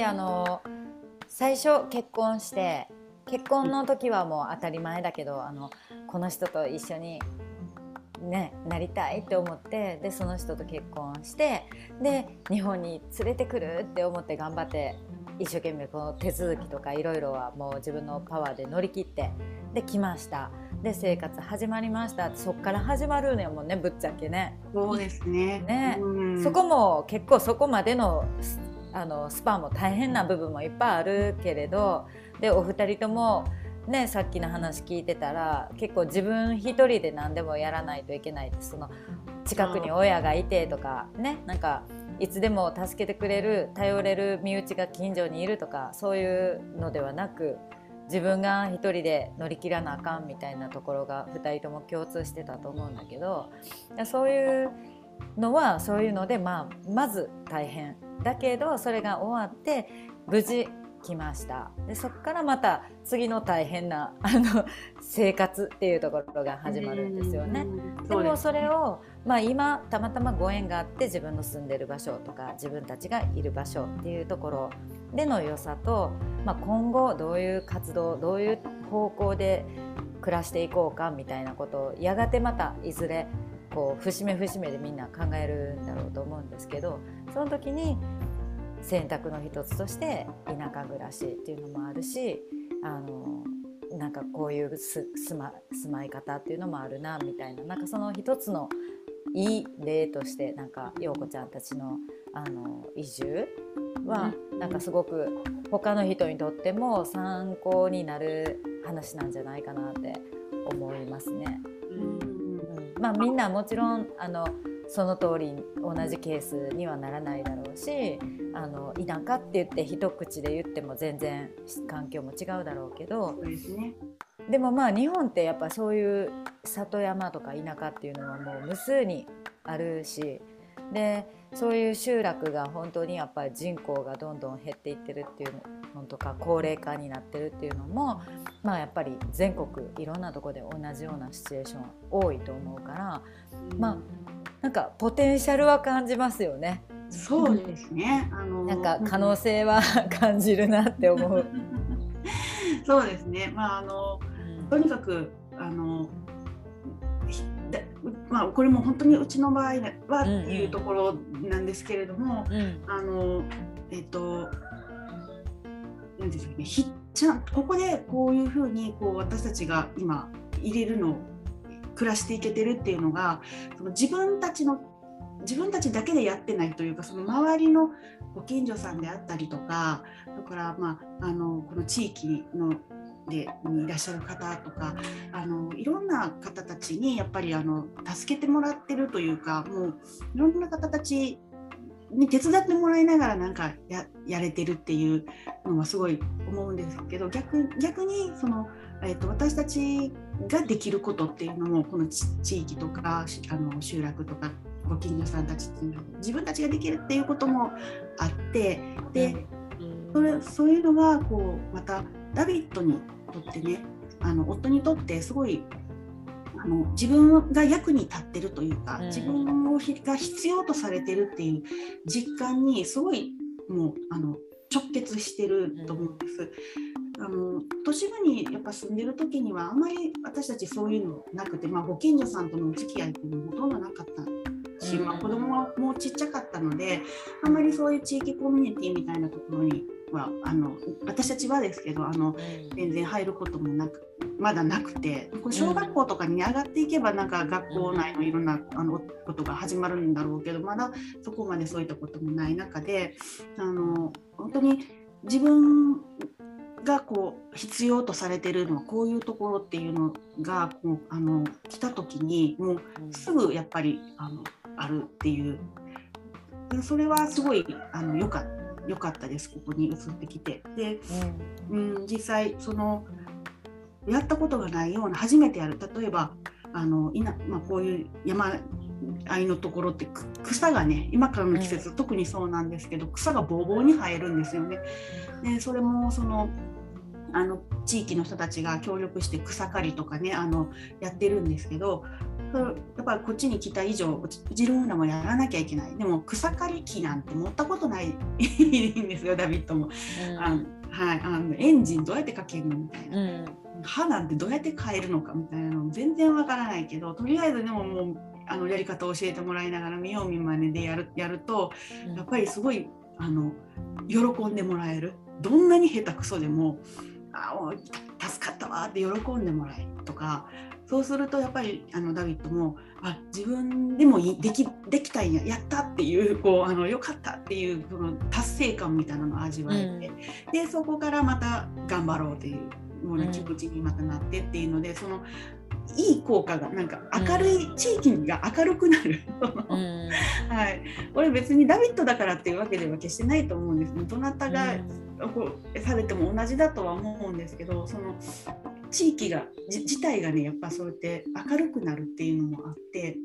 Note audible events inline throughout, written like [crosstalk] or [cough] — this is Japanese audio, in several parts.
あの最初結婚して結婚の時はもう当たり前だけどあのこの人と一緒にね、なりたいって思ってでその人と結婚してで日本に連れてくるって思って頑張って一生懸命この手続きとかいろいろはもう自分のパワーで乗り切ってで来ました。で生活始まりました。そっから始まるのよもうねぶっちゃけね。そうですね。ね、そこも結構そこまでのあのスパも大変な部分もいっぱいあるけれどでお二人ともね、さっきの話聞いてたら結構自分一人で何でもやらないといけないその近くに親がいてとかねなんかいつでも助けてくれる頼れる身内が近所にいるとかそういうのではなく自分が一人で乗り切らなあかんみたいなところが2人とも共通してたと思うんだけどそういうのはそういうので、まあ、まず大変だけどそれが終わって無事来ました。でそこからまた次の大変な [laughs] あの生活っていうところが始まるんですよね。でもそれを、まあ、今たまたまご縁があって自分の住んでる場所とか自分たちがいる場所っていうところでの良さと、まあ、今後どういう活動どういう方向で暮らしていこうかみたいなことをやがてまたいずれこう節目節目でみんな考えるんだろうと思うんですけどその時に選択の一つとして田舎暮らしっていうのもあるしあのなんかこういう住ま住まい方っていうのもあるなみたいななんかその一つのいい例としてなんか陽子ちゃんたちのあの移住はなんかすごく他の人にとっても参考になる話なんじゃないかなって思いますね。まあみんなもちろんあのその通り同じケースにはならないだろうしあの田舎って言って一口で言っても全然環境も違うだろうけどそうですね。でもまあ日本ってやっぱそういう里山とか田舎っていうのはもう無数にあるしでそういう集落が本当にやっぱり人口がどんどん減っていってるっていうのとか高齢化になってるっていうのもまあやっぱり全国いろんなとこで同じようなシチュエーション多いと思うからまあなんかポテンシャルは感じますよね。そうですね。あの [laughs] なんか可能性は感じるなって思う。[laughs] そうですね。まああの、とにかくあのまあ、これも本当にうちの場合はっていうところなんですけれども、うんうん、あのえっ、と何でしょうねひちゃんここでこういうふうにこう私たちが今入れるの暮らしていけてるっていうのがその自分たちの自分たちだけでやってないというかその周りのご近所さんであったりとかだからまああのこの地域のでにいらっしゃる方とかあのいろんな方たちにやっぱりあの助けてもらってるというかもういろんな方たちに手伝ってもらいながらなんかややれてるっていうのはすごい思うんですけど逆逆にその、えーと、私たちができることっていうのもこの地域とかあの集落とかご近所さんたちっていうのは自分たちができるっていうこともあってでそれそういうのがこうまたダビッドにとってねあの夫にとってすごいあの自分が役に立ってるというか、自分をが必要とされてるっていう実感にすごいもうあの直結してると思うんです。あの都市部にやっぱ住んでる時にはあんまり私たちそういうのなくて、まあ、ご近所さんとのお付き合いっていうのもほとんどなかったし、まあ、子供はもうちっちゃかったのであんまりそういう地域コミュニティみたいなところにはあの私たちはですけどあの全然入ることもなくまだなくて小学校とかに上がっていけばなんか学校内のいろんなあのことが始まるんだろうけどまだそこまでそういったこともない中であの本当に自分がこう必要とされてるのはこういうところっていうのがこうあの来た時にもうすぐやっぱりあのあるっていう。それはすごいあのよかった。良かったですここに移ってきて。で、うん、うん、実際そのやったことがないような初めてやる。例えばあのいな、まあ、こういう山あいのところって草がね今からの季節、特にそうなんですけど草がぼうぼうに生えるんですよね。でそれもそのあの地域の人たちが協力して草刈りとかねあのやってるんですけどやっぱりこっちに来た以上うちのもやらなきゃいけない。でも草刈り機なんて持ったことないんですよダビッドも。うん、あのはい、あのエンジンどうやってかけるのみたいな、うん、歯なんてどうやって変えるのかみたいなの全然わからないけどとりあえずでももうあのやり方を教えてもらいながら見よう見まねでやるやるとやっぱりすごいあの喜んでもらえる。どんなに下手くそでもあ助かったわって喜んでもらえるとかそうするとやっぱりあのダビッドもあ自分でもできできたんややったっていうこうあのよかったっていうその達成感みたいなのを味わえて、うん、でそこからまた頑張ろうというような気持ちにまたなってっていうので、そのいい効果がなんか明るい、地域が明るくなる、[laughs] はい、これ別にダビッドだからっていうわけでは決してないと思うんです。どなたがこうされても同じだとは思うんですけどその地域が自体がねやっぱそうやって明るくなるっていうのもあって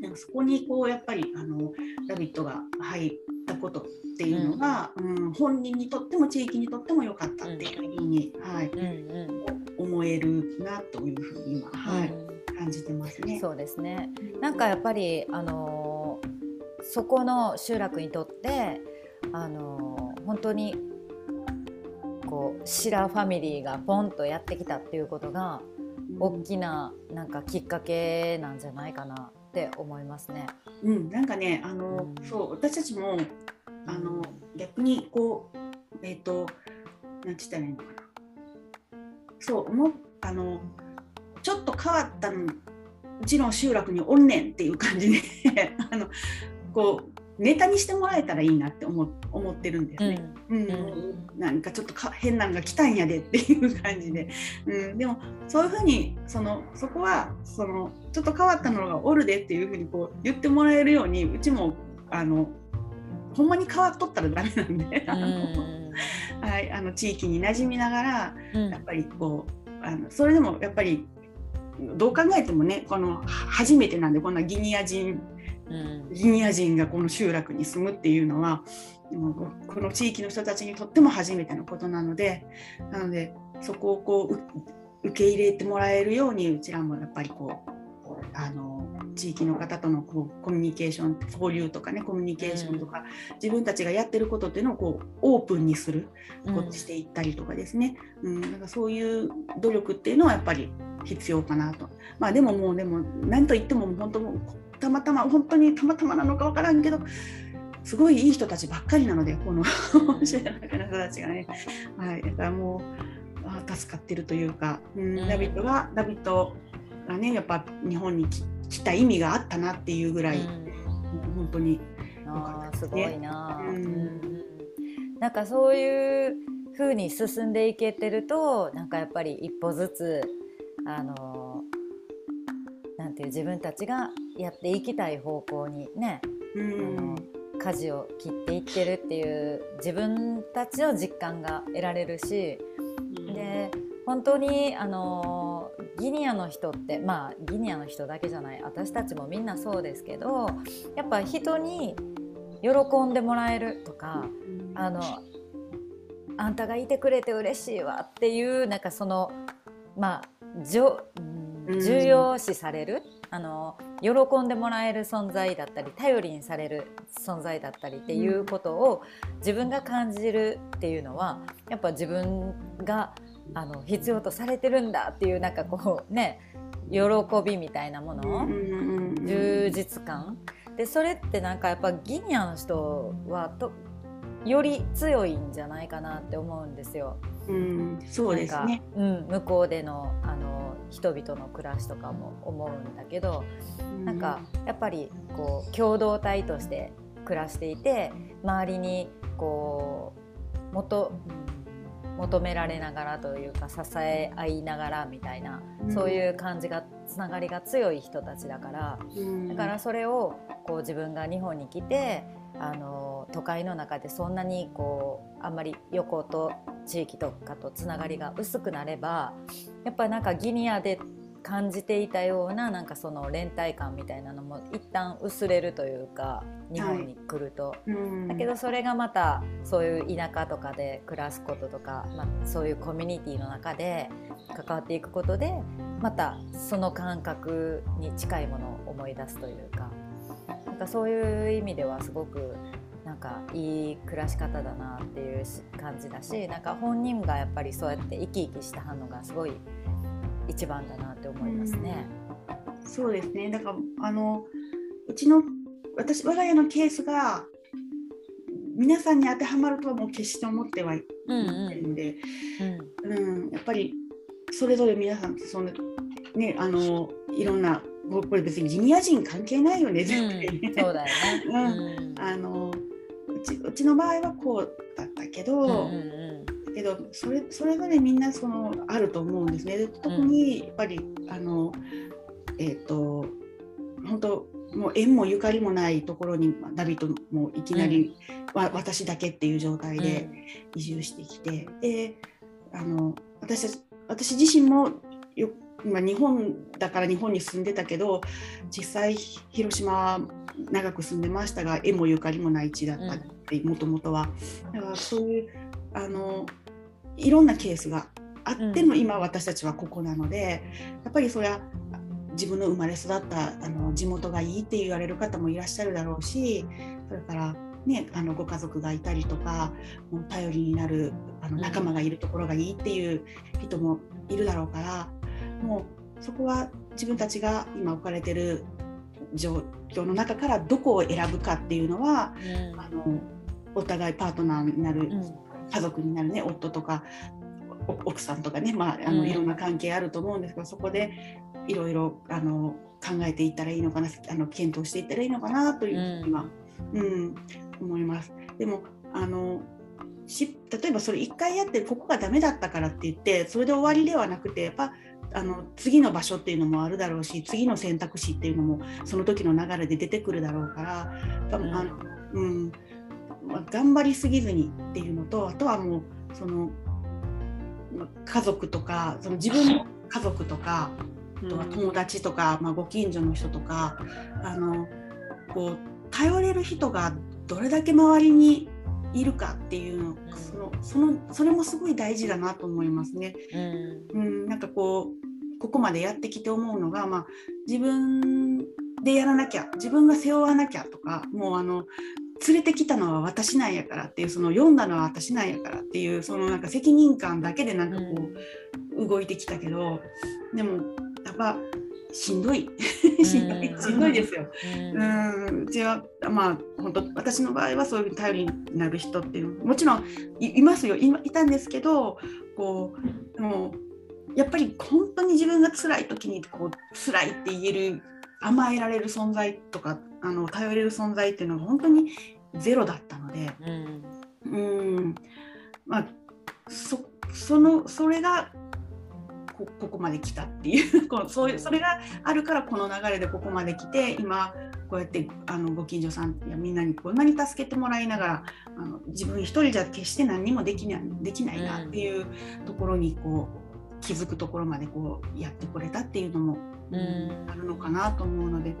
なんかそこにこうやっぱりあのダビッドが入ったことっていうのが、うん、うん、本人にとっても地域にとっても良かったっていうふうに、はい、うんうん。思えるなというふうに今、はい、感じてますね。そうですね。なんかやっぱりあのそこの集落にとってあの本当にこうシラファミリーがポンとやってきたっていうことが大きななんかきっかけなんじゃないかなって思いますね。うん、なんかねあの、そう私たちもあの逆にこうえっ、ー、と何て言ったらいいのかなそう思あのちょっと変わったのうちの集落におんねんっていう感じで [laughs] あのこうネタにしてもらえたらいいなって思思ってるんですね。うん、うん、なんかちょっとか変なのが来たんやでっていう感じで、うん、でもそういうふうにそのそこはそのちょっと変わったのがおるでっていうふうにこう言ってもらえるようにうちもあのほんまに変わっとったらダメなんで、うん、はい、あの地域に馴染みながら、やっぱりこうあのそれでもやっぱりどう考えてもねこの初めてなんでこんなギニア人ギニア人がこの集落に住むっていうのはこの地域の人たちにとっても初めてのことなのでなのでそこをこう受け入れてもらえるようにうちらもやっぱりこうあの地域の方とのこうコミュニケーション交流とかねコミュニケーションとか、うん、自分たちがやってることっていうのをこうオープンにすることしていったりとかですね、うん、なんかそういう努力っていうのはやっぱり必要かなと。まあでももうでも何と言っても本当もたまたま本当にたまたまなのか分からんけどすごいいい人たちばっかりなのでこの知らない人たちがね。はい、だからもう助かってるというか、うん、ダビッドがダビッドがねやっぱ日本に来た意味があったなっていうぐらい、うん、本当にあすごいな、うん、なんかそういう風に進んでいけてるとなんかやっぱり一歩ずつあのていう自分たちがやっていきたい方向にね、うん、舵を切っていってるっていう自分たちの実感が得られるし、で本当にあのギニアの人ってまあギニアの人だけじゃない私たちもみんなそうですけどやっぱ人に喜んでもらえるとかあのあんたがいてくれて嬉しいわっていうなんかそのまあ重要視される、あの喜んでもらえる存在だったり頼りにされる存在だったりっていうことを自分が感じるっていうのはやっぱ自分があの必要とされてるんだっていうなんかこうね喜びみたいなもの、充実感。でそれってなんかやっぱギニアの人はとより強いんじゃないかなって思うんですよ。うん、そうですね、うん、向こうでのあの人々の暮らしとかも思うんだけど、うん、なんかやっぱりこう共同体として暮らしていて周りにこうもと、求められながらというか支え合いながらみたいな、うん、そういう感じがつながりが強い人たちだから、うん、だからそれをこう自分が日本に来てあの都会の中でそんなにこうあんまり横と地域とかとつながりが薄くなればやっぱなんかギニアで感じていたようななんかその連帯感みたいなのも一旦薄れるというか日本に来ると、はい、だけどそれがまたそういう田舎とかで暮らすこととか、まあ、そういうコミュニティの中で関わっていくことでまたその感覚に近いものを思い出すというかなんかそういう意味ではすごくなんかいい暮らし方だなっていう感じだしなんか本人がやっぱりそうやって生き生きした反応がすごい一番だなって思いますね。うそうですね。だからあのうちの私我が家のケースが皆さんに当てはまるとはもう決して思ってはいないん。で、うん、うん。うん、やっぱりそれぞれ皆さんそのねあのいろんなこれ別にジニア人関係ないよね絶対ね。そうだよね。うん、あのうちうちの場合はこうだったけど、うんうんうん、けどそれそれぞれみんなそのあると思うんですね。で特にやっぱり、あのえっ、ー、と本当もう縁もゆかりもないところにダビッドもいきなり、うん、私だけっていう状態で移住してきて、うん、であの私私自身もよ今日本だから日本に住んでたけど実際広島長く住んでましたが縁もゆかりもない地だったってもともとは。だからそういうあのいろんなケースがあっての今私たちはここなのでやっぱりそれは自分の生まれ育ったあの地元がいいって言われる方もいらっしゃるだろうしそれからね、あのご家族がいたりとかもう頼りになるあの仲間がいるところがいいっていう人もいるだろうからもうそこは自分たちが今置かれてる状況の中からどこを選ぶかっていうのは、うん、あのお互いパートナーになる、うん、家族になるね夫とか奥さんとかね、まあ、あのいろんな関係あると思うんですけど、そこでいろいろあの考えていったらいいのかなあの検討していったらいいのかなというふうには、うん、うん、思います。でもあのし例えばそれ1回やってここがダメだったからって言ってそれで終わりではなくてやっぱあの次の場所っていうのもあるだろうし次の選択肢っていうのもその時の流れで出てくるだろうから多分、あのうん。まあ、頑張りすぎずにっていうのとあとはもうその家族とかその自分の [laughs] 家族とかあとは友達とか、まあ、ご近所の人とかあのこう頼れる人がどれだけ周りにいるかっていうのそのそのそれもすごい大事だなと思いますね。うん、うん、なんかこうここまでやってきて思うのが、まあ、自分でやらなきゃ自分が背負わなきゃとかもうあの連れてきたのは私なんやからっていうその読んだのは私なんやからっていうそのなんか責任感だけでなんかこう動いてきたけどでもやっぱしんどい。しんどい。しんどいですよ。うん。うちはまあ本当私の場合はそういう頼りになる人っていうもちろんいますよ。いいたんですけどこうもうやっぱり本当に自分が辛い時にこう辛いって言える甘えられる存在とかあの頼れる存在っていうのが本当にゼロだったので、うん、うん。まあそそのそれがこここまで来たっていう [laughs] こうそういうそれがあるからこの流れでここまで来て今こうやってあのご近所さんやみんなにこんなに助けてもらいながらあの自分一人じゃ決して何にもできないできないなっていうところにこう気づくところまでこうやってこれたっていうのも、うん、あるのかなと思うので。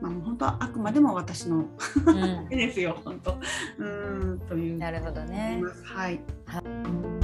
まあ、本当はあくまでも私の、うん、[laughs] ですよ本当。うんという。なるほどね。はい、はい